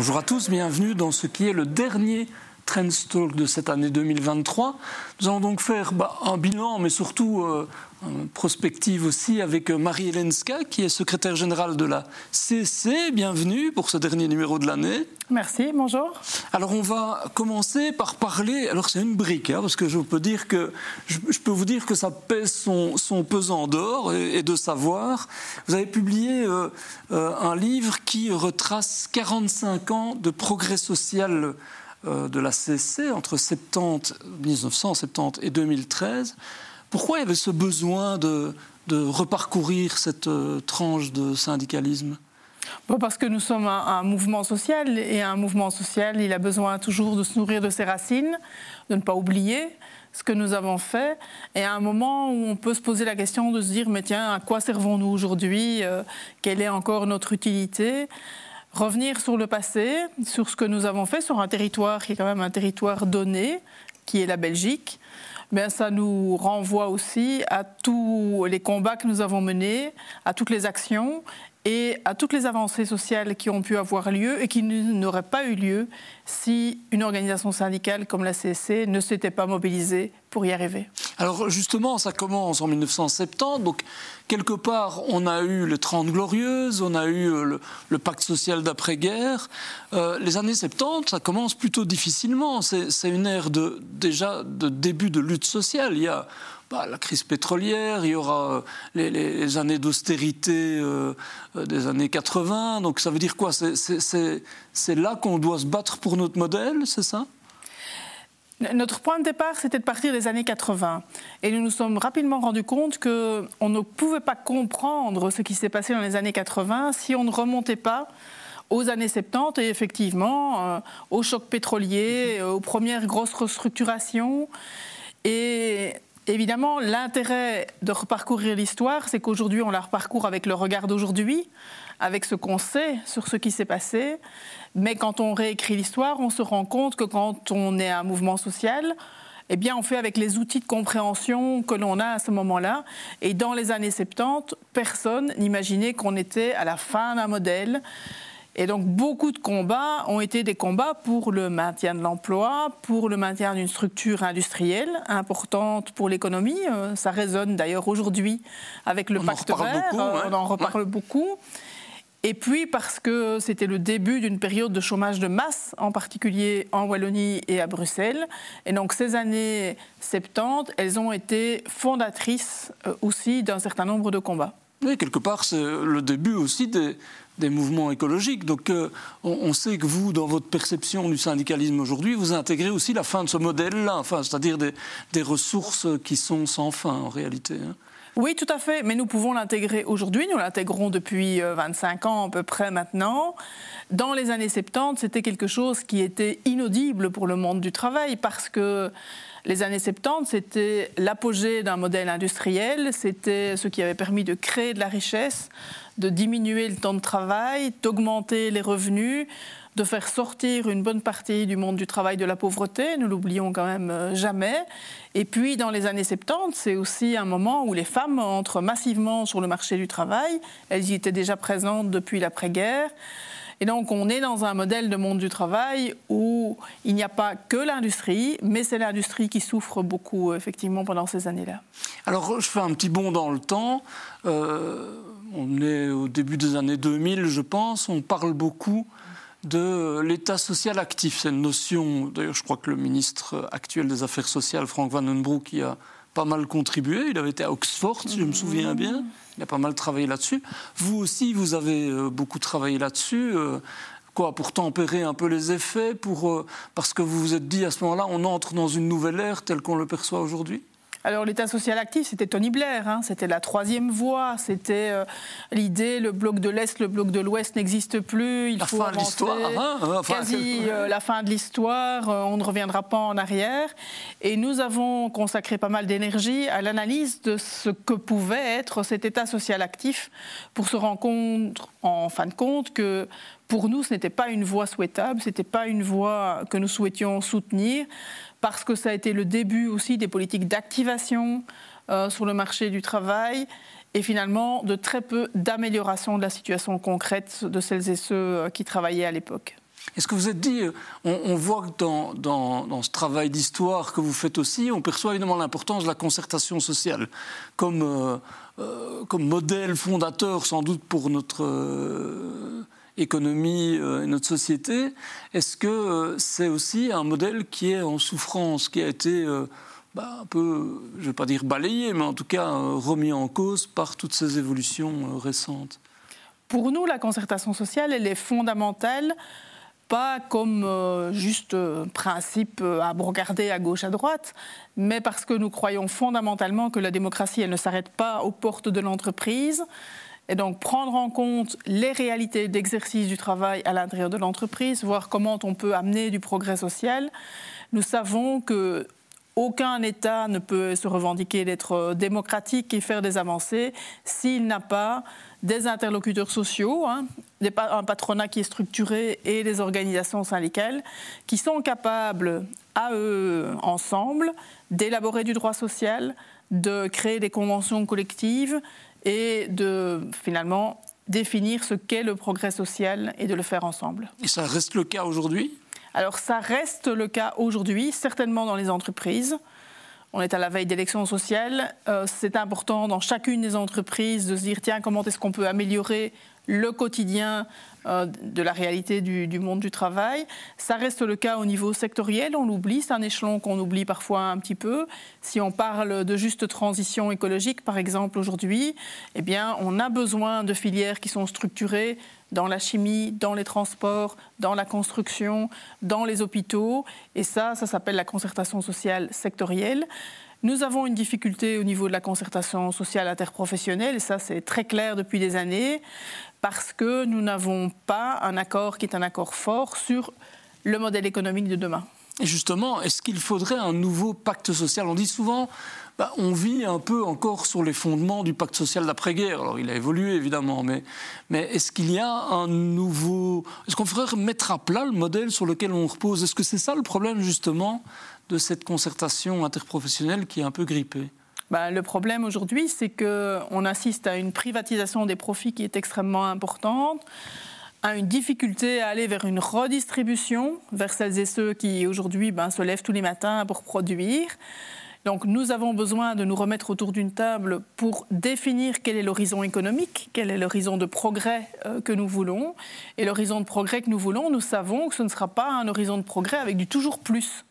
Bonjour à tous, bienvenue dans ce qui est le dernier Trendstalk de cette année 2023. Nous allons donc faire bah, un bilan, mais surtout euh, une prospective aussi avec Marie-Hélène Ska, qui est secrétaire générale de la CC. Bienvenue pour ce dernier numéro de l'année. Merci, bonjour. Alors on va commencer par parler. Alors c'est une brique, hein, parce que je peux dire que je, peux vous dire que ça pèse son, son pesant d'or et, de savoir. Vous avez publié euh, euh, un livre qui retrace 45 ans de progrès social euh, de la CC entre 70, 1970 et 2013. Pourquoi il y avait ce besoin de, reparcourir cette euh, tranche de syndicalisme? Parce que nous sommes un, mouvement social et un mouvement social, il a besoin toujours de se nourrir de ses racines, de ne pas oublier ce que nous avons fait. Et à un moment où on peut se poser la question de se dire, mais tiens, à quoi servons-nous aujourd'hui? Euh, Quelle est encore notre utilité? Revenir sur le passé, sur ce que nous avons fait sur un territoire qui est quand même un territoire donné, qui est la Belgique, mais ça nous renvoie aussi à tous les combats que nous avons menés, à toutes les actions et à toutes les avancées sociales qui ont pu avoir lieu et qui n'auraient pas eu lieu si une organisation syndicale comme la CSC ne s'était pas mobilisée pour y arriver. Alors justement, ça commence en 1970, donc quelque part on a eu les 30 glorieuses, on a eu le, pacte social d'après-guerre. Euh, les années 70, ça commence plutôt difficilement, c'est une ère de, déjà de début de lutte sociale. Il y a bah, la crise pétrolière, il y aura euh, les, années d'austérité euh, euh, des années 80. Donc ça veut dire quoi? C'est là qu'on doit se battre pour notre modèle, c'est ça? Notre point de départ, c'était de partir des années 80. Et nous nous sommes rapidement rendus compte qu'on ne pouvait pas comprendre ce qui s'est passé dans les années 80 si on ne remontait pas aux années 70 et effectivement au choc pétrolier, aux premières grosses restructurations. Et Évidemment, l'intérêt de reparcourir l'histoire, c'est qu'aujourd'hui, on la reparcourt avec le regard d'aujourd'hui, avec ce qu'on sait sur ce qui s'est passé. Mais quand on réécrit l'histoire, on se rend compte que quand on est un mouvement social, eh bien, on fait avec les outils de compréhension que l'on a à ce moment-là. Et dans les années 70, personne n'imaginait qu'on était à la fin d'un modèle et donc beaucoup de combats ont été des combats pour le maintien de l'emploi, pour le maintien d'une structure industrielle importante pour l'économie. Euh, ça résonne d'ailleurs aujourd'hui avec le pacte vert. Euh, on en reparle beaucoup. Et puis parce que c'était le début d'une période de chômage de masse, en particulier en Wallonie et à Bruxelles. Et donc ces années 70, elles ont été fondatrices euh, aussi d'un certain nombre de combats. Oui, quelque part, c'est le début aussi des, des mouvements écologiques. Donc euh, on, sait que vous, dans votre perception du syndicalisme aujourd'hui, vous intégrez aussi la fin de ce modèle-là, enfin, c'est-à-dire des, ressources qui sont sans fin en réalité. Hein. Oui, tout à fait, mais nous pouvons l'intégrer aujourd'hui, nous l'intégrons depuis 25 euh, ans à peu près maintenant. Dans les années 70, c'était quelque chose qui était inaudible pour le monde du travail parce que les années 70, c'était l'apogée d'un modèle industriel, c'était ce qui avait permis de créer de la richesse, de diminuer le temps de travail, d'augmenter les revenus, de faire sortir une bonne partie du monde du travail de la pauvreté, nous l'oublions quand même euh, jamais. Et puis dans les années 70, c'est aussi un moment où les femmes entrent massivement sur le marché du travail, elles y étaient déjà présentes depuis l'après-guerre. Et donc on est dans un modèle de monde du travail où il n'y a pas que l'industrie, mais c'est l'industrie qui souffre beaucoup effectivement pendant ces années-là. Alors je fais un petit bond dans le temps. Euh, on est au début des années 2000, je pense. On parle beaucoup de l'État social actif. C'est une notion, d'ailleurs je crois que le ministre actuel des Affaires sociales, Frank Van den Broek, y a pas mal contribué. Il avait été à Oxford, si je me souviens bien. Il a pas mal travaillé là-dessus. Vous aussi, vous avez euh, beaucoup travaillé là-dessus. Euh, quoi, pour tempérer un peu les effets, pour, euh, parce que vous vous êtes dit à ce moment-là, on entre dans une nouvelle ère telle qu'on le perçoit aujourd'hui? Alors l'État social actif, c'était Tony Blair, hein. c'était la troisième voie, c'était euh, l'idée, le bloc de l'Est, le bloc de l'Ouest n'existe plus, il la faut fin avancer, hein, hein, quasi euh, la fin de l'histoire, euh, on ne reviendra pas en arrière. Et nous avons consacré pas mal d'énergie à l'analyse de ce que pouvait être cet État social actif pour se rendre compte, en fin de compte, que pour nous, ce n'était pas une voie souhaitable, ce n'était pas une voie que nous souhaitions soutenir parce que ça a été le début aussi des politiques d'activation euh, sur le marché du travail et finalement de très peu d'amélioration de la situation concrète de celles et ceux euh, qui travaillaient à l'époque. Est-ce que vous êtes dit, euh, on, voit que dans, dans, ce travail d'histoire que vous faites aussi, on perçoit évidemment l'importance de la concertation sociale comme, comme modèle fondateur sans doute pour notre économie et notre société. Est-ce que c'est aussi un modèle qui est en souffrance, qui a été bah, un peu, je ne vais pas dire balayé, mais en tout cas remis en cause par toutes ces évolutions récentes? Pour nous, la concertation sociale, elle est fondamentale pas comme euh, juste euh, principe euh, à regarder à gauche, à droite, mais parce que nous croyons fondamentalement que la démocratie, elle ne s'arrête pas aux portes de l'entreprise. Et donc prendre en compte les réalités d'exercice du travail à l'intérieur de l'entreprise, voir comment on peut amener du progrès social. Nous savons que aucun État ne peut se revendiquer d'être démocratique et faire des avancées s'il n'a pas des interlocuteurs sociaux, hein, un patronat qui est structuré et des organisations syndicales qui sont capables, à eux ensemble, d'élaborer du droit social, de créer des conventions collectives et de finalement définir ce qu'est le progrès social et de le faire ensemble. Et ça reste le cas aujourd'hui? Alors ça reste le cas aujourd'hui, certainement dans les entreprises. On est à la veille d'élections sociales. Euh, c'est important dans chacune des entreprises de se dire tiens, comment est-ce qu'on peut améliorer le quotidien de la réalité du, monde du travail. Ça reste le cas au niveau sectoriel, on l'oublie, c'est un échelon qu'on oublie parfois un petit peu. Si on parle de juste transition écologique, par exemple, aujourd'hui, eh bien, on a besoin de filières qui sont structurées dans la chimie, dans les transports, dans la construction, dans les hôpitaux. Et ça, ça s'appelle la concertation sociale sectorielle. Nous avons une difficulté au niveau de la concertation sociale interprofessionnelle, et ça c'est très clair depuis des années, parce que nous n'avons pas un accord qui est un accord fort sur le modèle économique de demain. Et justement, est-ce qu'il faudrait un nouveau pacte social? On dit souvent, bah, on vit un peu encore sur les fondements du pacte social d'après-guerre. Alors, il a évolué, évidemment, mais, mais est-ce qu'il y a un nouveau... Est-ce qu'on faudrait mettre à plat le modèle sur lequel on repose? Est-ce que c'est ça le problème, justement, de cette concertation interprofessionnelle qui est un peu grippée? Bah, le problème aujourd'hui, c'est qu'on assiste à une privatisation des profits qui est extrêmement importante, à une difficulté à aller vers une redistribution, vers celles et ceux qui aujourd'hui ben, se lèvent tous les matins pour produire. Donc nous avons besoin de nous remettre autour d'une table pour définir quel est l'horizon économique, quel est l'horizon de progrès euh, que nous voulons. Et l'horizon de progrès que nous voulons, nous savons que ce ne sera pas un horizon de progrès avec du toujours plus.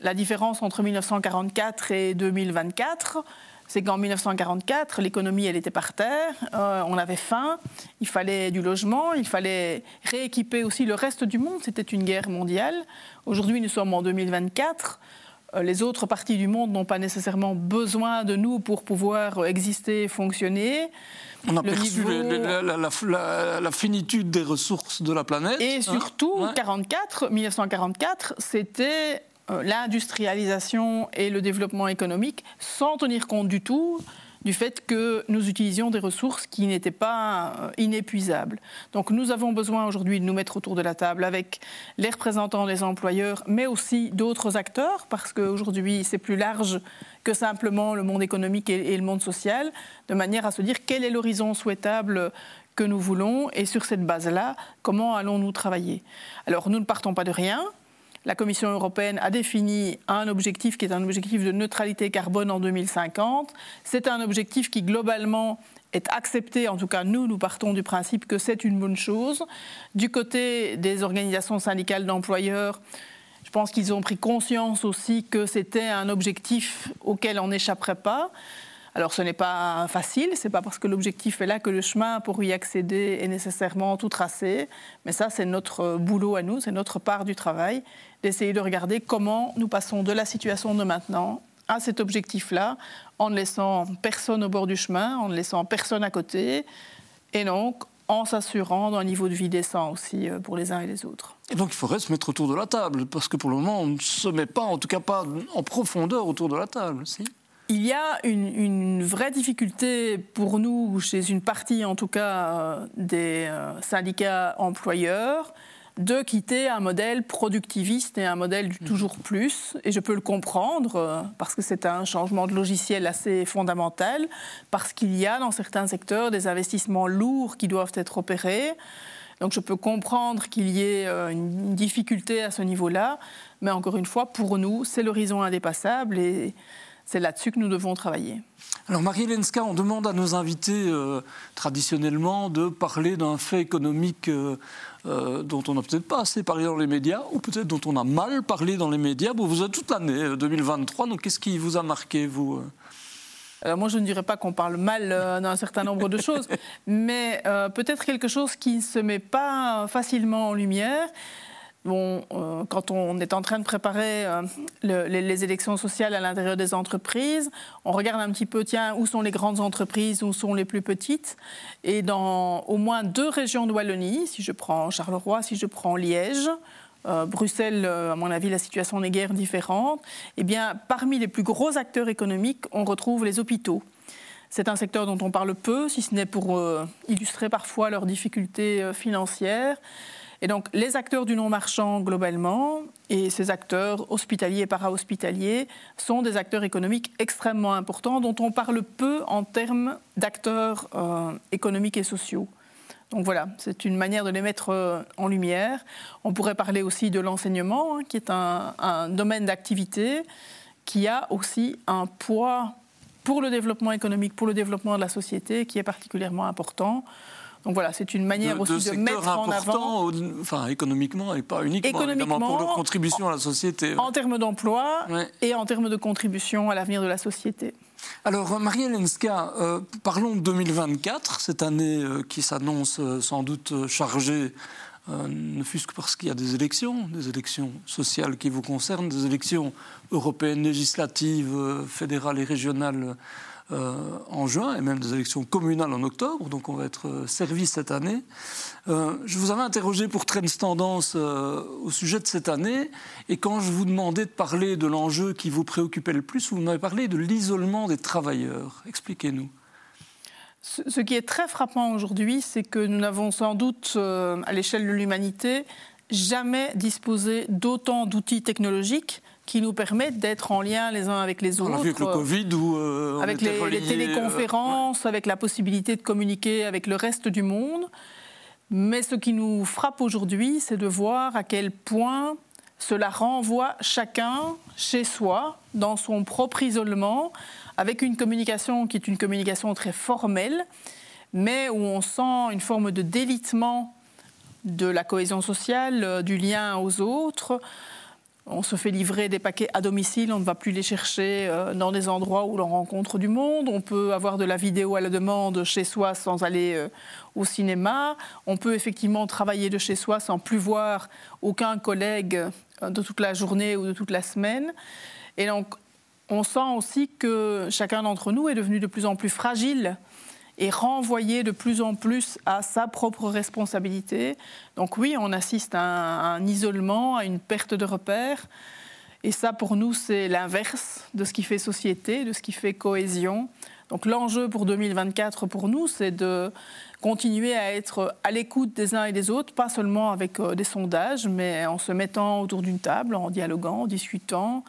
La différence entre 1944 et 2024, c'est qu'en 1944, l'économie, elle était par terre, euh, on avait faim, il fallait du logement, il fallait rééquiper aussi le reste du monde, c'était une guerre mondiale. Aujourd'hui, nous sommes en 2024. Euh, les autres parties du monde n'ont pas nécessairement besoin de nous pour pouvoir exister fonctionner. On a perçu la, finitude des ressources de la planète. Et hein. surtout, 1944, c'était l'industrialisation et le développement économique sans tenir compte du tout du fait que nous utilisions des ressources qui n'étaient pas euh, inépuisables. Donc nous avons besoin aujourd'hui de nous mettre autour de la table avec les représentants des employeurs, mais aussi d'autres acteurs, parce qu'aujourd'hui c'est plus large que simplement le monde économique et le monde social, de manière à se dire quel est l'horizon souhaitable que nous voulons et sur cette base-là, comment allons-nous travailler? Alors nous ne partons pas de rien, la Commission européenne a défini un objectif qui est un objectif de neutralité carbone en 2050. C'est un objectif qui globalement est accepté, en tout cas nous, nous partons du principe que c'est une bonne chose. Du côté des organisations syndicales d'employeurs, je pense qu'ils ont pris conscience aussi que c'était un objectif auquel on n'échapperait pas. Alors ce n'est pas facile, c'est pas parce que l'objectif est là que le chemin pour y accéder est nécessairement tout tracé, mais ça c'est notre boulot à nous, c'est notre part du travail, d'essayer de regarder comment nous passons de la situation de maintenant à cet objectif-là, en ne laissant personne au bord du chemin, en ne laissant personne à côté, et donc en s'assurant d'un niveau de vie décent aussi euh, pour les uns et les autres. Et donc il faudrait se mettre autour de la table, parce que pour le moment on ne se met pas, en tout cas pas en profondeur autour de la table, si? Il y a une, vraie difficulté pour nous, chez une partie en tout cas euh, des euh, syndicats employeurs, de quitter un modèle productiviste et un modèle du toujours plus. Et je peux le comprendre, euh, parce que c'est un changement de logiciel assez fondamental, parce qu'il y a dans certains secteurs des investissements lourds qui doivent être opérés. Donc je peux comprendre qu'il y ait une difficulté à ce niveau-là, mais encore une fois, pour nous, c'est l'horizon indépassable et c'est là-dessus que nous devons travailler. Alors Marie Lenska, on demande à nos invités euh, traditionnellement de parler d'un fait économique euh, euh, dont on n'a peut-être pas assez parlé dans les médias, ou peut-être dont on a mal parlé dans les médias. Bon, vous êtes toute l'année 2023, donc qu'est-ce qui vous a marqué, vous alors moi, je ne dirais pas qu'on parle mal d'un certain nombre de choses, mais peut-être quelque chose qui ne se met pas facilement en lumière. Euh, quand on est en train de préparer euh, les, élections sociales à l'intérieur des entreprises, on regarde un petit peu, tiens, où sont les grandes entreprises, où sont les plus petites? Et dans au moins deux régions de Wallonie, si je prends Charleroi, si je prends Liège, euh, Bruxelles, à mon avis, la situation n'est guère différente. Eh bien, parmi les plus gros acteurs économiques, on retrouve les hôpitaux. C'est un secteur dont on parle peu, si ce n'est pour illustrer parfois leurs difficultés financières. Et donc, les acteurs du non-marchand, globalement, et ces acteurs hospitaliers et para-hospitaliers, sont des acteurs économiques extrêmement importants dont on parle peu en termes d'acteurs euh, économiques et sociaux. Donc voilà, c'est une manière de les mettre euh, en lumière. On pourrait parler aussi de l'enseignement, hein, qui est un domaine d'activité qui a aussi un poids pour le développement économique, pour le développement de la société, qui est particulièrement important. Donc voilà, c'est une manière aussi de, mettre en avant. Enfin, économiquement et pas uniquement, économiquement, pour leur contribution à la société. En termes d'emploi et en termes de contribution à l'avenir de la société. Alors, Marie Lenska, euh, parlons de 2024, cette année euh, qui s'annonce euh, sans doute chargée, ne fût-ce que parce qu'il y a des élections, des élections sociales qui vous concernent, des élections européennes législatives, fédérales et régionales euh, en juin et même des élections communales en octobre, donc on va être euh, servi cette année. Euh, je vous avais interrogé pour Trends Tendance au sujet de cette année et quand je vous demandais de parler de l'enjeu qui vous préoccupait le plus, vous m'avez parlé de l'isolement des travailleurs. Expliquez-nous. Ce qui est très frappant aujourd'hui, c'est que nous n'avons sans doute, à l'échelle de l'humanité, jamais disposé d'autant d'outils technologiques qui nous permettent d'être en lien les uns avec les autres. Avec le Covid ou euh, avec les, les, euh, téléconférences, avec la possibilité de communiquer avec le reste du monde. Mais ce qui nous frappe aujourd'hui, c'est de voir à quel point cela renvoie chacun chez soi, dans son propre isolement, avec une communication qui est une communication très formelle, mais où on sent une forme de délitement de la cohésion sociale, euh, du lien aux autres. On se fait livrer des paquets à domicile, on ne va plus les chercher euh, dans des endroits où l'on rencontre du monde. On peut avoir de la vidéo à la demande chez soi sans aller euh, au cinéma. On peut effectivement travailler de chez soi sans plus voir aucun collègue euh, de toute la journée ou de toute la semaine. Et donc, on sent aussi que chacun d'entre nous est devenu de plus en plus fragile et renvoyé de plus en plus à sa propre responsabilité. Donc oui, on assiste à un, isolement, à une perte de repères. Et ça, pour nous, c'est l'inverse de ce qui fait société, de ce qui fait cohésion. Donc l'enjeu pour 2024, pour nous, c'est de continuer à être à l'écoute des uns et des autres, pas seulement avec euh, des sondages, mais en se mettant autour d'une table, en dialoguant, en discutant,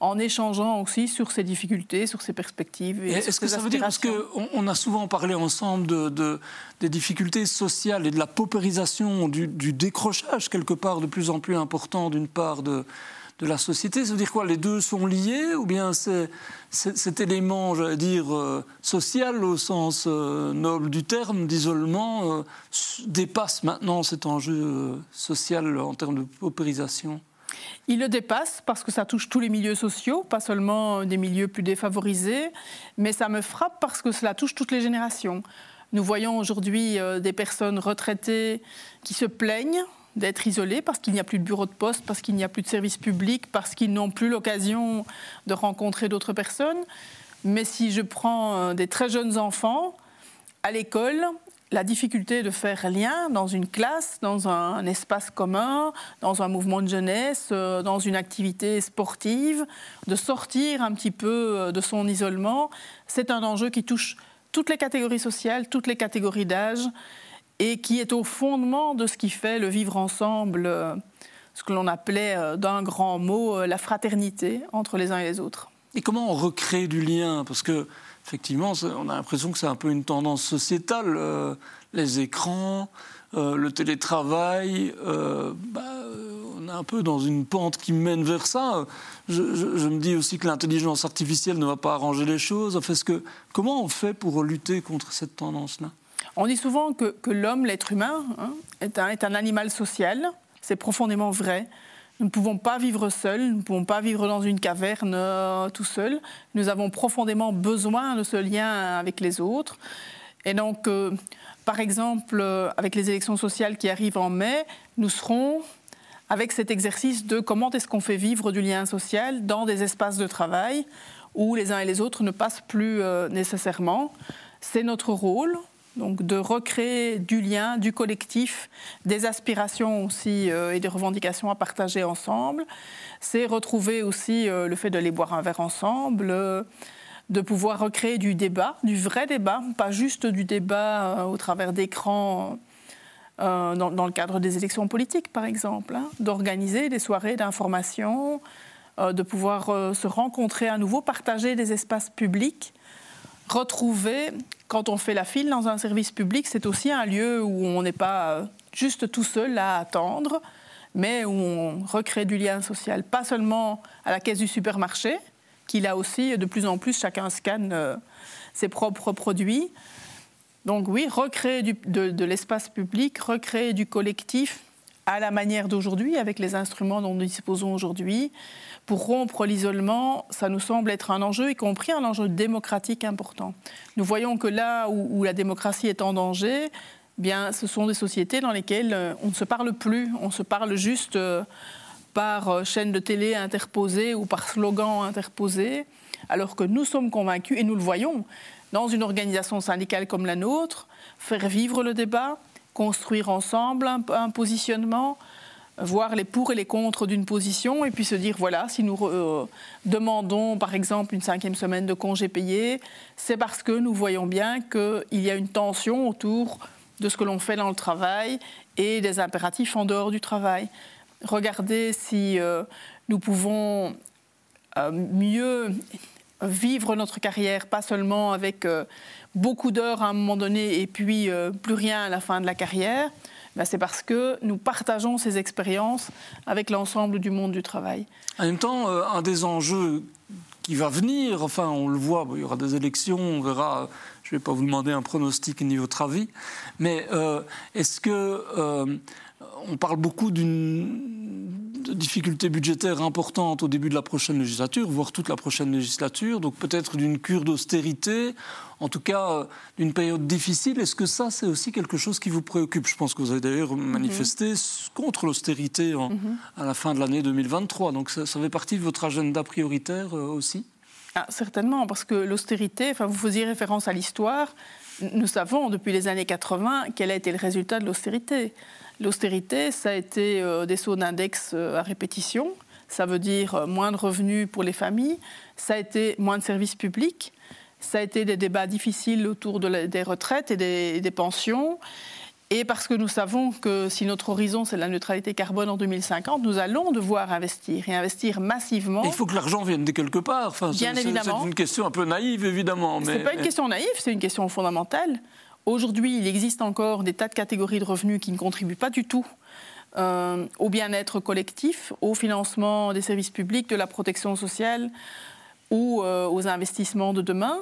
en échangeant aussi sur ses difficultés, sur ses perspectives. Est-ce que ça veut dire, parce qu'on on a souvent parlé ensemble de, des difficultés sociales et de la paupérisation, du, décrochage quelque part de plus en plus important d'une part de, de la société. Ça veut dire quoi? Les deux sont liés ou bien c'est, cet élément, j'allais dire, euh, social au sens euh, noble du terme, d'isolement, euh, dépasse maintenant cet enjeu social en termes de paupérisation? Il le dépasse parce que ça touche tous les milieux sociaux, pas seulement des milieux plus défavorisés, mais ça me frappe parce que cela touche toutes les générations. Nous voyons aujourd'hui euh, des personnes retraitées qui se plaignent d'être isolées parce qu'il n'y a plus de bureau de poste, parce qu'il n'y a plus de services publics, parce qu'ils n'ont plus l'occasion de rencontrer d'autres personnes. Mais si je prends euh, des très jeunes enfants, à l'école, la difficulté de faire lien dans une classe, dans un, espace commun, dans un mouvement de jeunesse, euh, dans une activité sportive, de sortir un petit peu euh, de son isolement, c'est un enjeu qui touche toutes les catégories sociales, toutes les catégories d'âge, et qui est au fondement de ce qui fait le vivre ensemble, euh, ce que l'on appelait d'un grand mot la fraternité entre les uns et les autres. Et comment on recrée du lien? Parce que effectivement, on a l'impression que c'est un peu une tendance sociétale. les écrans, le télétravail, bah, on est un peu dans une pente qui mène vers ça. Je, me dis aussi que l'intelligence artificielle ne va pas arranger les choses. Enfin, que, comment on fait pour lutter contre cette tendance-là? On dit souvent que, l'homme, l'être humain, hein, est un animal social. C'est profondément vrai. Nous ne pouvons pas vivre seuls, nous ne pouvons pas vivre dans une caverne euh, tout seul. Nous avons profondément besoin de ce lien avec les autres. Et donc, euh, par exemple, euh, avec les élections sociales qui arrivent en mai, nous serons avec cet exercice de comment est-ce qu'on fait vivre du lien social dans des espaces de travail où les uns et les autres ne passent plus nécessairement. C'est notre rôle donc de recréer du lien, du collectif, des aspirations aussi euh, et des revendications à partager ensemble. C'est retrouver aussi euh, le fait d'aller boire un verre ensemble, euh, de pouvoir recréer du débat, du vrai débat, pas juste du débat au travers d'écrans. Dans, le cadre des élections politiques, par exemple, hein, d'organiser des soirées d'information, de pouvoir se rencontrer à nouveau, partager des espaces publics retrouver, quand on fait la file dans un service public, c'est aussi un lieu où on n'est pas euh, juste tout seul à attendre, mais où on recrée du lien social, pas seulement à la caisse du supermarché, qui là aussi, de plus en plus, chacun scanne euh, ses propres produits. Donc oui, recréer de, de l'espace public, recréer du collectif à la manière d'aujourd'hui, avec les instruments dont nous disposons aujourd'hui, pour rompre l'isolement, ça nous semble être un enjeu, y compris un enjeu démocratique important. Nous voyons que là où, la démocratie est en danger, eh bien, ce sont des sociétés dans lesquelles euh, on ne se parle plus, on se parle juste euh, par euh, chaîne de télé interposée ou par slogan interposé, alors que nous sommes convaincus, et nous le voyons, dans une organisation syndicale comme la nôtre, faire vivre le débat, construire ensemble un positionnement, voir les pour et les contre d'une position et puis se dire voilà, si nous euh, demandons par exemple une cinquième semaine de congé payé, c'est parce que nous voyons bien qu'il y a une tension autour de ce que l'on fait dans le travail et des impératifs en dehors du travail. Regardez si euh, nous pouvons euh, mieux vivre notre carrière, pas seulement avec beaucoup d'heures à un moment donné et puis plus rien à la fin de la carrière, ben, c'est parce que nous partageons ces expériences avec l'ensemble du monde du travail. En même temps, euh, un des enjeux qui va venir, enfin on le voit, il y aura des élections, on verra, je ne vais pas vous demander un pronostic ni votre avis, mais euh, est-ce que euh, on parle beaucoup d'une difficulté budgétaire importante au début de la prochaine législature, voire toute la prochaine législature, donc peut-être d'une cure d'austérité en tout cas euh, d'une période difficile. Est-ce que ça, c'est aussi quelque chose qui vous préoccupe? Je pense que vous avez d'ailleurs mhm. manifesté contre l'austérité mhm. à la fin de l'année 2023. Donc ça, fait partie de votre agenda prioritaire euh, aussi? Ah, Certainement, parce que l'austérité, enfin, vous faisiez référence à l'histoire. Nous savons depuis les années 80 quel a été le résultat de l'austérité. L'austérité, ça a été euh, des sauts d'index à répétition. Ça veut dire moins de revenus pour les familles. Ça a été moins de services publics. Ça a été des débats difficiles autour des retraites et des, pensions. Et parce que nous savons que si notre horizon, c'est la neutralité carbone en 2050, nous allons devoir investir et investir massivement. il faut que l'argent vienne de quelque part. Enfin, Bien évidemment. C'est une question un peu naïve, évidemment. Ce n'est pas une question naïve, c'est une question fondamentale. Aujourd'hui, il existe encore des tas de catégories de revenus qui ne contribuent pas du tout euh, au bien-être collectif, au financement des services publics, de la protection sociale, ou euh, aux investissements de demain.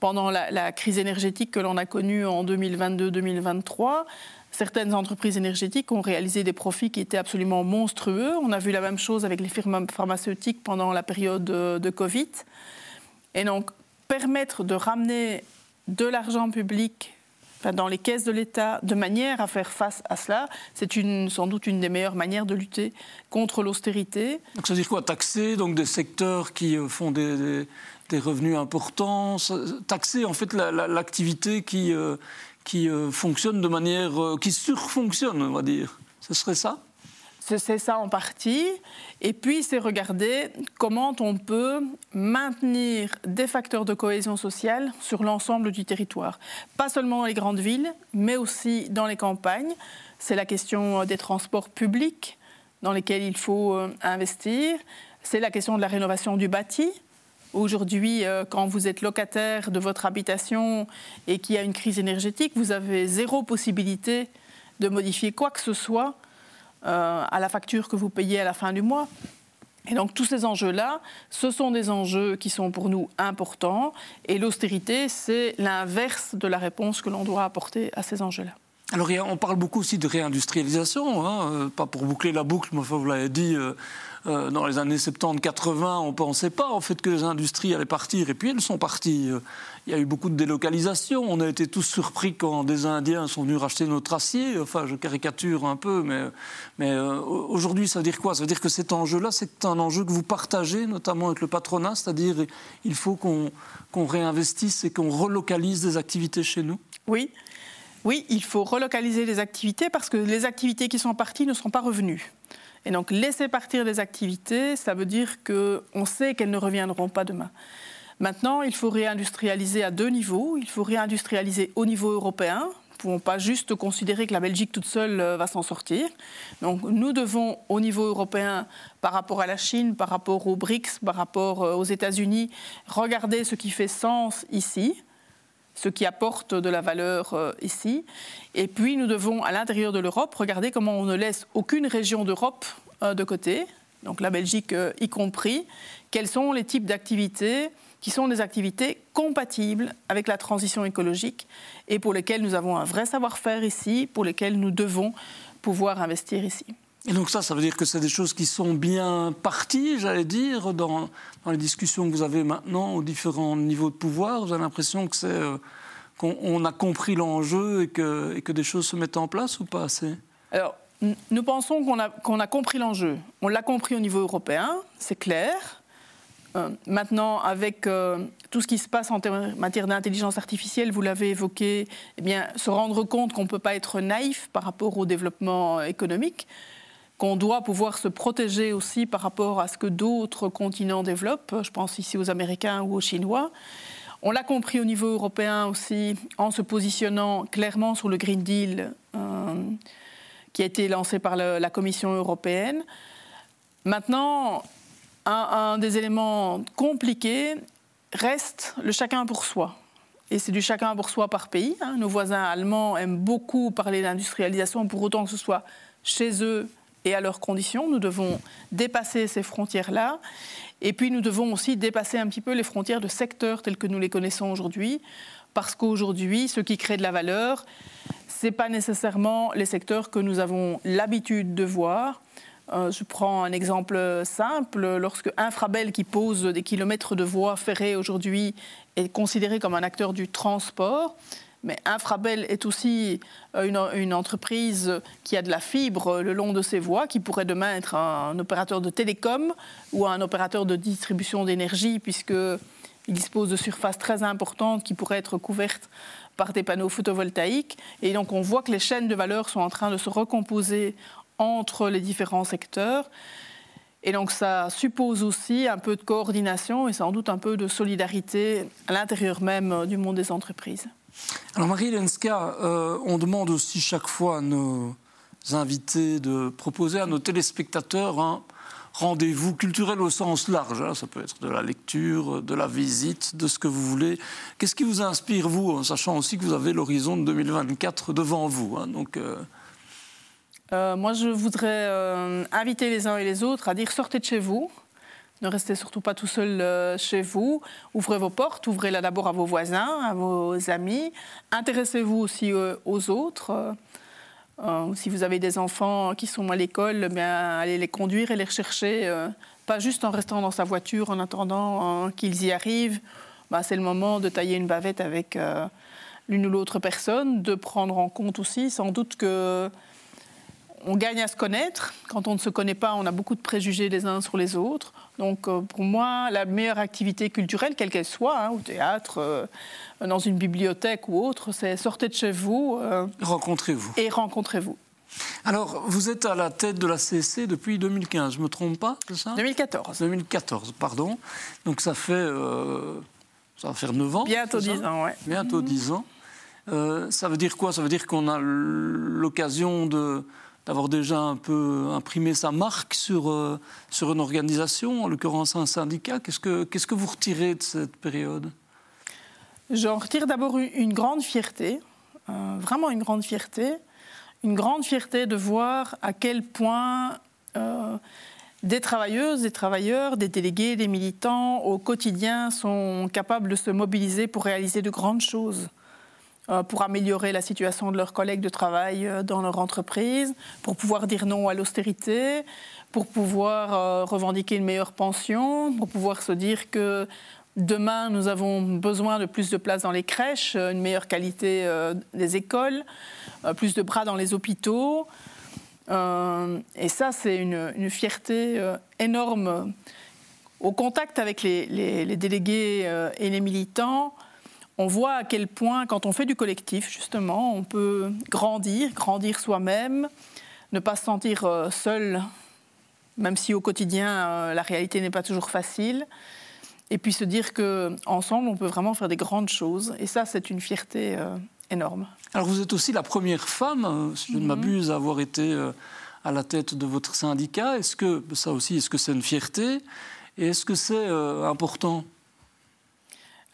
Pendant la, crise énergétique que l'on a connue en 2022-2023, certaines entreprises énergétiques ont réalisé des profits qui étaient absolument monstrueux. On a vu la même chose avec les firmes pharmaceutiques pendant la période de, de Covid. Et donc, permettre de ramener de l'argent public dans les caisses de l'État de manière à faire face à cela. C'est sans doute une des meilleures manières de lutter contre l'austérité. Donc ça veut dire quoi? Taxer donc des secteurs qui euh, font des, revenus importants, taxer en fait l'activité qui, euh, euh, fonctionne de manière, qui surfonctionne, on va dire. Ce serait ça? C'est ça en partie. Et puis, c'est regarder comment on peut maintenir des facteurs de cohésion sociale sur l'ensemble du territoire. Pas seulement dans les grandes villes, mais aussi dans les campagnes. C'est la question des transports publics dans lesquels il faut euh, investir. C'est la question de la rénovation du bâti Aujourd'hui, euh, quand vous êtes locataire de votre habitation et qu'il y a une crise énergétique, vous avez zéro possibilité de modifier quoi que ce soit euh, à la facture que vous payez à la fin du mois. Et donc tous ces enjeux-là, ce sont des enjeux qui sont pour nous importants. Et l'austérité, c'est l'inverse de la réponse que l'on doit apporter à ces enjeux-là. Alors on parle beaucoup aussi de réindustrialisation, hein, euh, pas pour boucler la boucle, mais vous l'avez dit, euh, euh, dans les années 70-80, on ne pensait pas en fait que les industries allaient partir, et puis elles sont parties. Il y a eu beaucoup de délocalisation, on a été tous surpris quand des Indiens sont venus racheter notre acier, enfin je caricature un peu, mais, mais aujourd'hui ça veut dire quoi? Ça veut dire que cet enjeu-là, c'est un enjeu que vous partagez, notamment avec le patronat, c'est-à-dire il faut qu'on réinvestisse et qu'on relocalise des activités chez nous? Oui. Oui, il faut relocaliser les activités parce que les activités qui sont parties ne sont pas revenues. Et donc laisser partir des activités, ça veut dire qu'on sait qu'elles ne reviendront pas demain. Maintenant, il faut réindustrialiser à deux niveaux. Il faut réindustrialiser au niveau européen. Nous ne pouvons pas juste considérer que la Belgique toute seule euh, va s'en sortir. Donc nous devons, au niveau européen, par rapport à la Chine, par rapport aux BRICS, par rapport euh, aux États-Unis, regarder ce qui fait sens ici ce qui apporte de la valeur euh, ici. Et puis nous devons, à l'intérieur de l'Europe, regarder comment on ne laisse aucune région d'Europe euh, de côté, donc la Belgique euh, y compris, quels sont les types d'activités qui sont des activités compatibles avec la transition écologique et pour lesquelles nous avons un vrai savoir-faire ici, pour lesquelles nous devons pouvoir investir ici? Et donc ça, ça veut dire que c'est des choses qui sont bien parties, j'allais dire, dans, les discussions que vous avez maintenant aux différents niveaux de pouvoir. Vous avez l'impression que c'est euh, qu'on a compris l'enjeu et que, des choses se mettent en place ou pas assez? Alors, nous pensons qu'on a, qu'on a compris l'enjeu. On l'a compris au niveau européen, c'est clair. Euh, maintenant, avec euh, tout ce qui se passe en matière d'intelligence artificielle, vous l'avez évoqué, eh bien, se rendre compte qu'on ne peut pas être naïf par rapport au développement économique qu'on doit pouvoir se protéger aussi par rapport à ce que d'autres continents développent. Je pense ici aux Américains ou aux Chinois. On l'a compris au niveau européen aussi en se positionnant clairement sur le Green Deal euh, qui a été lancé par la Commission européenne. Maintenant, un, des éléments compliqués reste le chacun pour soi. Et c'est du chacun pour soi par pays. Hein. Nos voisins allemands aiment beaucoup parler d'industrialisation, pour autant que ce soit chez eux et à leurs conditions. Nous devons dépasser ces frontières-là. Et puis nous devons aussi dépasser un petit peu les frontières de secteurs tels que nous les connaissons aujourd'hui. Parce qu'aujourd'hui, ce qui crée de la valeur, ce n'est pas nécessairement les secteurs que nous avons l'habitude de voir. Euh, je prends un exemple simple. Lorsque Infrabel, qui pose des kilomètres de voies ferrées aujourd'hui, est considéré comme un acteur du transport, mais Infrabel est aussi euh, une, entreprise qui a de la fibre le long de ses voies, qui pourrait demain être un, opérateur de télécom ou un opérateur de distribution d'énergie, puisqu'il dispose de surfaces très importantes qui pourraient être couvertes par des panneaux photovoltaïques. Et donc on voit que les chaînes de valeur sont en train de se recomposer entre les différents secteurs. Et donc ça suppose aussi un peu de coordination et sans doute un peu de solidarité à l'intérieur même du monde des entreprises. Alors Marie Lenska, euh, on demande aussi chaque fois à nos invités de proposer à nos téléspectateurs un rendez-vous culturel au sens large. Hein. Ça peut être de la lecture, de la visite, de ce que vous voulez. Qu'est-ce qui vous inspire, vous, en sachant aussi que vous avez l'horizon de 2024 devant vous hein? Donc, euh, euh, moi, je voudrais inviter les uns et les autres à dire sortez de chez vous, ne restez surtout pas tout seul euh, chez vous. Ouvrez vos portes, ouvrez-la d'abord à vos voisins, à vos amis. Intéressez-vous aussi euh, aux autres. Euh, si vous avez des enfants qui sont à l'école, eh allez les conduire et les rechercher. pas juste en restant dans sa voiture en attendant qu'ils y arrivent. Bah, c'est le moment de tailler une bavette avec l'une ou l'autre personne, de prendre en compte aussi sans doute que on gagne à se connaître. Quand on ne se connaît pas, on a beaucoup de préjugés les uns sur les autres. Donc euh, pour moi, la meilleure activité culturelle, quelle qu'elle soit, hein, au théâtre, euh, dans une bibliothèque ou autre, c'est sortez de chez vous. Euh, rencontrez-vous. Et rencontrez-vous. Alors, vous êtes à la tête de la CSC depuis 2015, je ne me trompe pas, c'est ça? 2014. 2014, pardon. Donc ça fait... ça va faire 9 ans. Bientôt 10 ans, oui. Bientôt 10 ans. ça veut dire quoi? Ça veut dire qu'on a l'occasion de d'avoir déjà un peu imprimé sa marque sur, euh, sur une organisation, en l'occurrence un syndicat. Qu'est-ce que, vous retirez de cette période? J'en retire d'abord une grande fierté, euh, vraiment une grande fierté. Une grande fierté de voir à quel point euh, des travailleuses, des travailleurs, des délégués, des militants au quotidien sont capables de se mobiliser pour réaliser de grandes choses. Euh, pour améliorer la situation de leurs collègues de travail euh, dans leur entreprise, pour pouvoir dire non à l'austérité, pour pouvoir euh, revendiquer une meilleure pension, pour pouvoir se dire que demain nous avons besoin de plus de places dans les crèches, une meilleure qualité des écoles, plus de bras dans les hôpitaux. et ça, c'est une, fierté énorme. Au contact avec les délégués et les militants, on voit à quel point, quand on fait du collectif, justement, on peut grandir, grandir soi-même, ne pas se sentir euh, seul, même si au quotidien, euh, la réalité n'est pas toujours facile. Et puis se dire qu'ensemble, on peut vraiment faire des grandes choses. Et ça, c'est une fierté euh, énorme. Alors, vous êtes aussi la première femme, si je ne mhm. m'abuse, à avoir été à la tête de votre syndicat. Est-ce que, ça aussi, est-ce que c'est une fierté? Et est-ce que c'est important?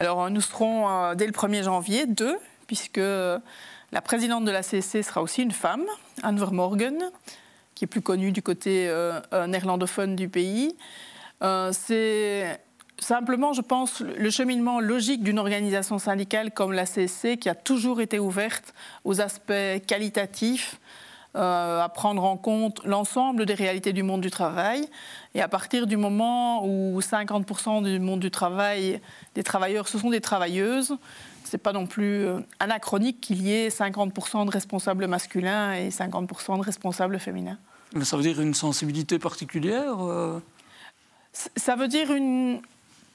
Alors nous serons euh, dès le 1er janvier deux, puisque la présidente de la CSC sera aussi une femme, Anne Vermorgen, qui est plus connue du côté euh, euh, néerlandophone du pays. C'est simplement, je pense, le cheminement logique d'une organisation syndicale comme la CSC qui a toujours été ouverte aux aspects qualitatifs, à prendre en compte l'ensemble des réalités du monde du travail. Et à partir du moment où 50% du monde du travail, des travailleurs, ce sont des travailleuses, c'est pas non plus euh, anachronique qu'il y ait 50% de responsables masculins et 50% de responsables féminins. Mais ça veut dire une sensibilité particulière euh? Ça veut dire une.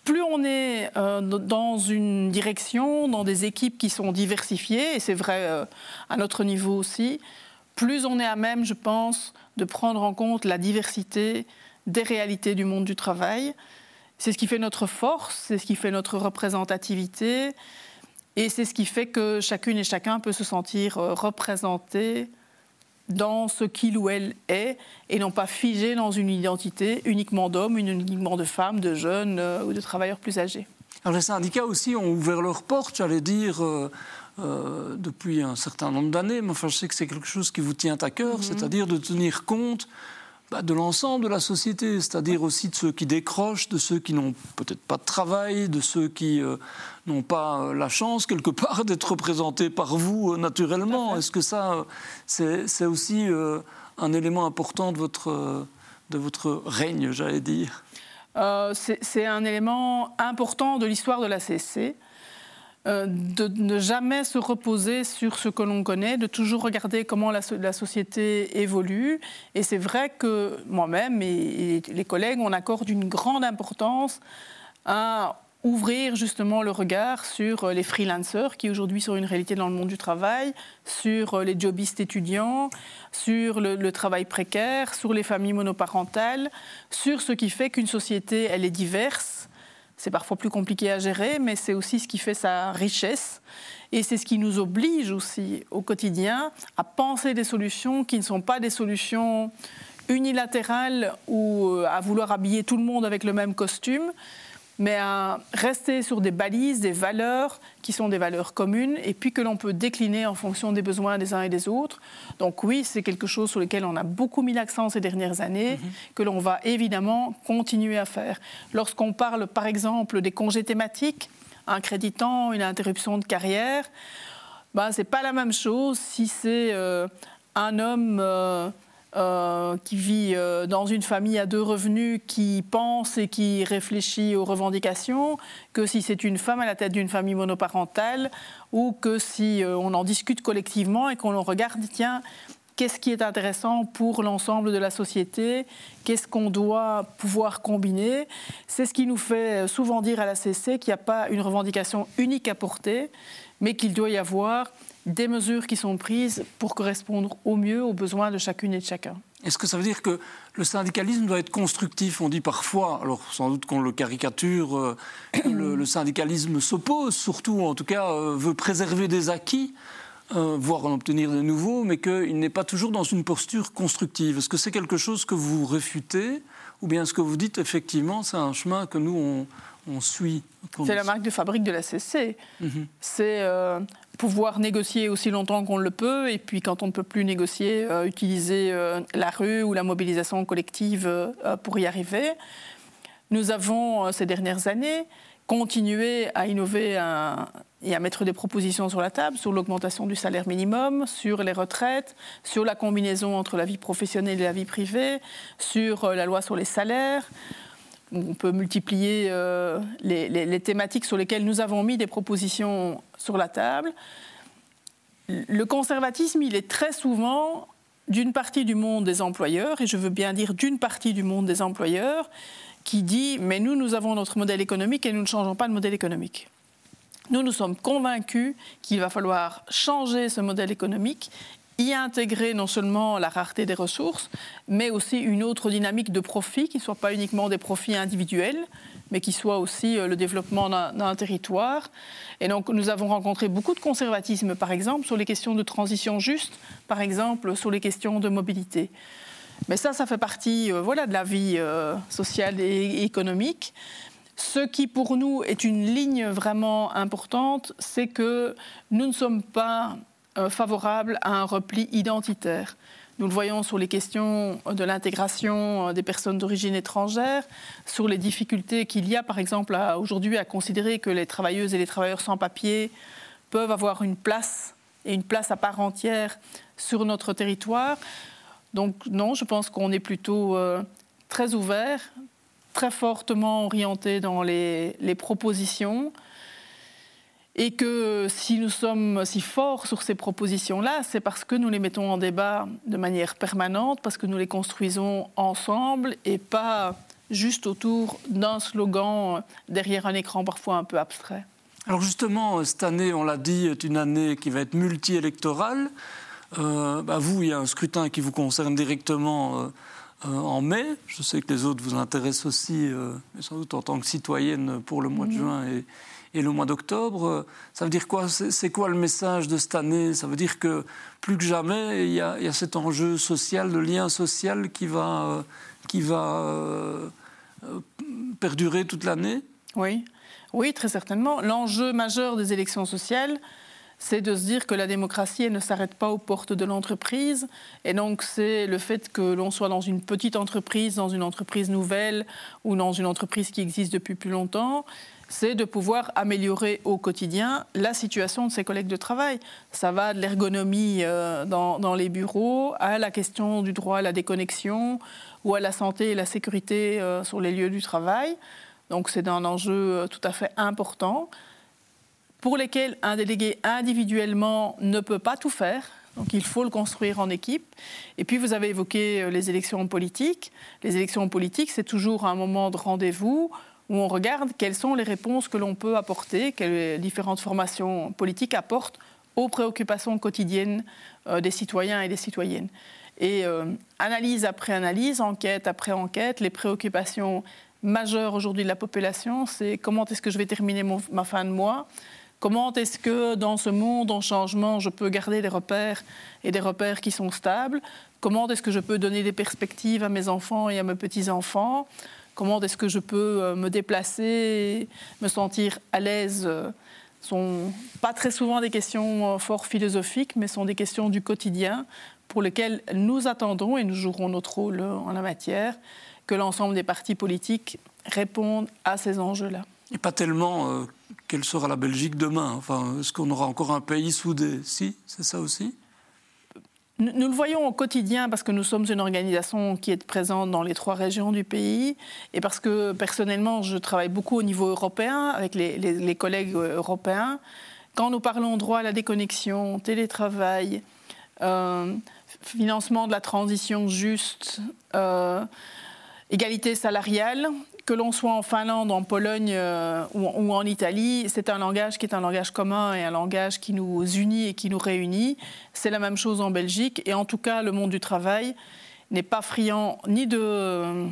Plus on est euh, dans une direction, dans des équipes qui sont diversifiées, et c'est vrai à notre niveau aussi, plus on est à même, je pense, de prendre en compte la diversité des réalités du monde du travail. C'est ce qui fait notre force, c'est ce qui fait notre représentativité, et c'est ce qui fait que chacune et chacun peut se sentir euh, représenté dans ce qu'il ou elle est, et non pas figé dans une identité uniquement d'hommes, uniquement de femmes, de jeunes euh, ou de travailleurs plus âgés. Alors les syndicats aussi ont ouvert leurs portes, j'allais dire, euh, depuis un certain nombre d'années, mais enfin je sais que c'est quelque chose qui vous tient à cœur, mhm. c'est-à-dire de tenir compte bah, de l'ensemble de la société, c'est-à-dire aussi de ceux qui décrochent, de ceux qui n'ont peut-être pas de travail, de ceux qui euh, n'ont pas euh, la chance quelque part d'être représentés par vous euh, naturellement. Est-ce que ça, c'est aussi un élément important de votre, de votre règne, j'allais dire? C'est un élément important de l'histoire de la CSC. Euh, de ne jamais se reposer sur ce que l'on connaît, de toujours regarder comment la, société évolue. Et c'est vrai que moi-même et, les collègues, on accorde une grande importance à ouvrir justement le regard sur les freelancers qui aujourd'hui sont une réalité dans le monde du travail, sur les jobistes étudiants, sur le, le travail précaire, sur les familles monoparentales, sur ce qui fait qu'une société, elle est diverse c'est parfois plus compliqué à gérer, mais c'est aussi ce qui fait sa richesse. Et c'est ce qui nous oblige aussi au quotidien à penser des solutions qui ne sont pas des solutions unilatérales ou euh, à vouloir habiller tout le monde avec le même costume, mais à rester sur des balises, des valeurs qui sont des valeurs communes et puis que l'on peut décliner en fonction des besoins des uns et des autres. Donc oui, c'est quelque chose sur lequel on a beaucoup mis l'accent ces dernières années, mhm. que l'on va évidemment continuer à faire. Lorsqu'on parle par exemple des congés thématiques, un créditant, une interruption de carrière, ben, ce n'est pas la même chose si c'est euh, un homme... Euh, euh, qui vit euh, dans une famille à deux revenus, qui pense et qui réfléchit aux revendications, que si c'est une femme à la tête d'une famille monoparentale, ou que si euh, on en discute collectivement et qu'on regarde, tiens, qu'est-ce qui est intéressant pour l'ensemble de la société, qu'est-ce qu'on doit pouvoir combiner. C'est ce qui nous fait souvent dire à la CC qu'il n'y a pas une revendication unique à porter, mais qu'il doit y avoir des mesures qui sont prises pour correspondre au mieux aux besoins de chacune et de chacun. Est-ce que ça veut dire que le syndicalisme doit être constructif? On dit parfois, alors sans doute qu'on le caricature, euh, le, syndicalisme s'oppose, surtout en tout cas euh, veut préserver des acquis. euh, voire en obtenir de nouveaux, mais qu'il n'est pas toujours dans une posture constructive. Est-ce que c'est quelque chose que vous réfutez ou bien est-ce que vous dites effectivement c'est un chemin que nous on, suit C'est la marque de fabrique de la CC. Mhm. C'est pouvoir négocier aussi longtemps qu'on le peut et puis quand on ne peut plus négocier, euh, utiliser la rue ou la mobilisation collective pour y arriver. Nous avons ces dernières années continué à innover et à mettre des propositions sur la table sur l'augmentation du salaire minimum, sur les retraites, sur la combinaison entre la vie professionnelle et la vie privée, sur euh, la loi sur les salaires. On peut multiplier euh, les, thématiques sur lesquelles nous avons mis des propositions sur la table. Le conservatisme, il est très souvent d'une partie du monde des employeurs, et je veux bien dire d'une partie du monde des employeurs, qui dit mais nous, nous avons notre modèle économique et nous ne changeons pas de modèle économique. Nous, nous sommes convaincus qu'il va falloir changer ce modèle économique, y intégrer non seulement la rareté des ressources, mais aussi une autre dynamique de profit, qui ne soit pas uniquement des profits individuels, mais qui soit aussi euh, le développement d'un territoire. Et donc, nous avons rencontré beaucoup de conservatisme, par exemple, sur les questions de transition juste, par exemple, sur les questions de mobilité. Mais ça, ça fait partie euh, voilà, de la vie euh, sociale et économique. Ce qui pour nous est une ligne vraiment importante, c'est que nous ne sommes pas euh, favorables à un repli identitaire. Nous le voyons sur les questions de l'intégration des personnes d'origine étrangère, sur les difficultés qu'il y a par exemple aujourd'hui à considérer que les travailleuses et les travailleurs sans papier peuvent avoir une place et une place à part entière sur notre territoire. Donc non, je pense qu'on est plutôt euh, très ouvert, très fortement orienté dans les, propositions. Et que si nous sommes si forts sur ces propositions-là, c'est parce que nous les mettons en débat de manière permanente, parce que nous les construisons ensemble et pas juste autour d'un slogan derrière un écran parfois un peu abstrait. Alors justement, cette année, on l'a dit, est une année qui va être multi-électorale. Euh, bah, vous, il y a un scrutin qui vous concerne directement euh, euh, en mai. Je sais que les autres vous intéressent aussi, mais sans doute en tant que citoyenne pour le mois de mhm. juin et, le mois d'octobre. Ça veut dire quoi? C'est quoi le message de cette année? Ça veut dire que plus que jamais, il y, a, cet enjeu social, le lien social qui va, qui va perdurer toute l'année Oui. Oui, très certainement. L'enjeu majeur des élections sociales, c'est de se dire que la démocratie ne s'arrête pas aux portes de l'entreprise. Et donc, c'est le fait que l'on soit dans une petite entreprise, dans une entreprise nouvelle ou dans une entreprise qui existe depuis plus longtemps, c'est de pouvoir améliorer au quotidien la situation de ses collègues de travail. Ça va de l'ergonomie euh, dans, les bureaux à la question du droit à la déconnexion ou à la santé et la sécurité euh, sur les lieux du travail. Donc, c'est un enjeu euh, tout à fait important pour lesquels un délégué individuellement ne peut pas tout faire. Donc il faut le construire en équipe. Et puis vous avez évoqué euh, les élections politiques. Les élections politiques, c'est toujours un moment de rendez-vous où on regarde quelles sont les réponses que l'on peut apporter, que les différentes formations politiques apportent aux préoccupations quotidiennes euh, des citoyens et des citoyennes. Et euh, analyse après analyse, enquête après enquête, les préoccupations majeures aujourd'hui de la population, c'est comment est-ce que je vais terminer ma fin de mois? Comment est-ce que dans ce monde en changement, je peux garder des repères et des repères qui sont stables? Comment est-ce que je peux donner des perspectives à mes enfants et à mes petits-enfants? Comment est-ce que je peux euh, me déplacer, me sentir à l'aise? Euh, sont pas très souvent des questions euh, fort philosophiques, mais sont des questions du quotidien pour lesquelles nous attendons et nous jouerons notre rôle en la matière, que l'ensemble des partis politiques répondent à ces enjeux-là. Et pas tellement quelle sera la Belgique demain. Enfin, est-ce qu'on aura encore un pays soudé? Si, c'est ça aussi. Nous, le voyons au quotidien parce que nous sommes une organisation qui est présente dans les trois régions du pays et parce que personnellement, je travaille beaucoup au niveau européen avec les, collègues européens. Quand nous parlons droit à la déconnexion, télétravail, euh, financement de la transition juste, euh, égalité salariale, que l'on soit en Finlande, en Pologne euh, ou, en Italie, c'est un langage qui est un langage commun et un langage qui nous unit et qui nous réunit. C'est la même chose en Belgique. Et en tout cas, le monde du travail n'est pas friand ni de euh,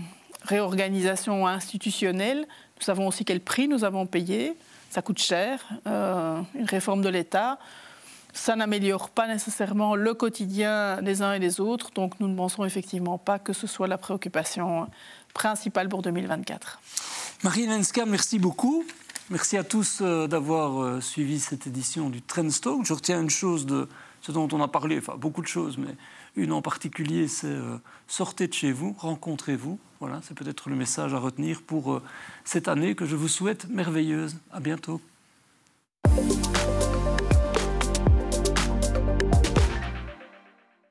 réorganisation institutionnelle. Nous savons aussi quel prix nous avons payé. Ça coûte cher, euh, une réforme de l'État. ça n'améliore pas nécessairement le quotidien des uns et des autres. Donc nous ne pensons effectivement pas que ce soit la préoccupation principale pour 2024. Marie Lenska, merci beaucoup. Merci à tous euh, d'avoir euh, suivi cette édition du Trendstock. Je retiens une chose de ce dont on a parlé, enfin beaucoup de choses, mais une en particulier, c'est euh, sortez de chez vous, rencontrez-vous. Voilà, c'est peut-être le message à retenir pour cette année que je vous souhaite merveilleuse. À bientôt.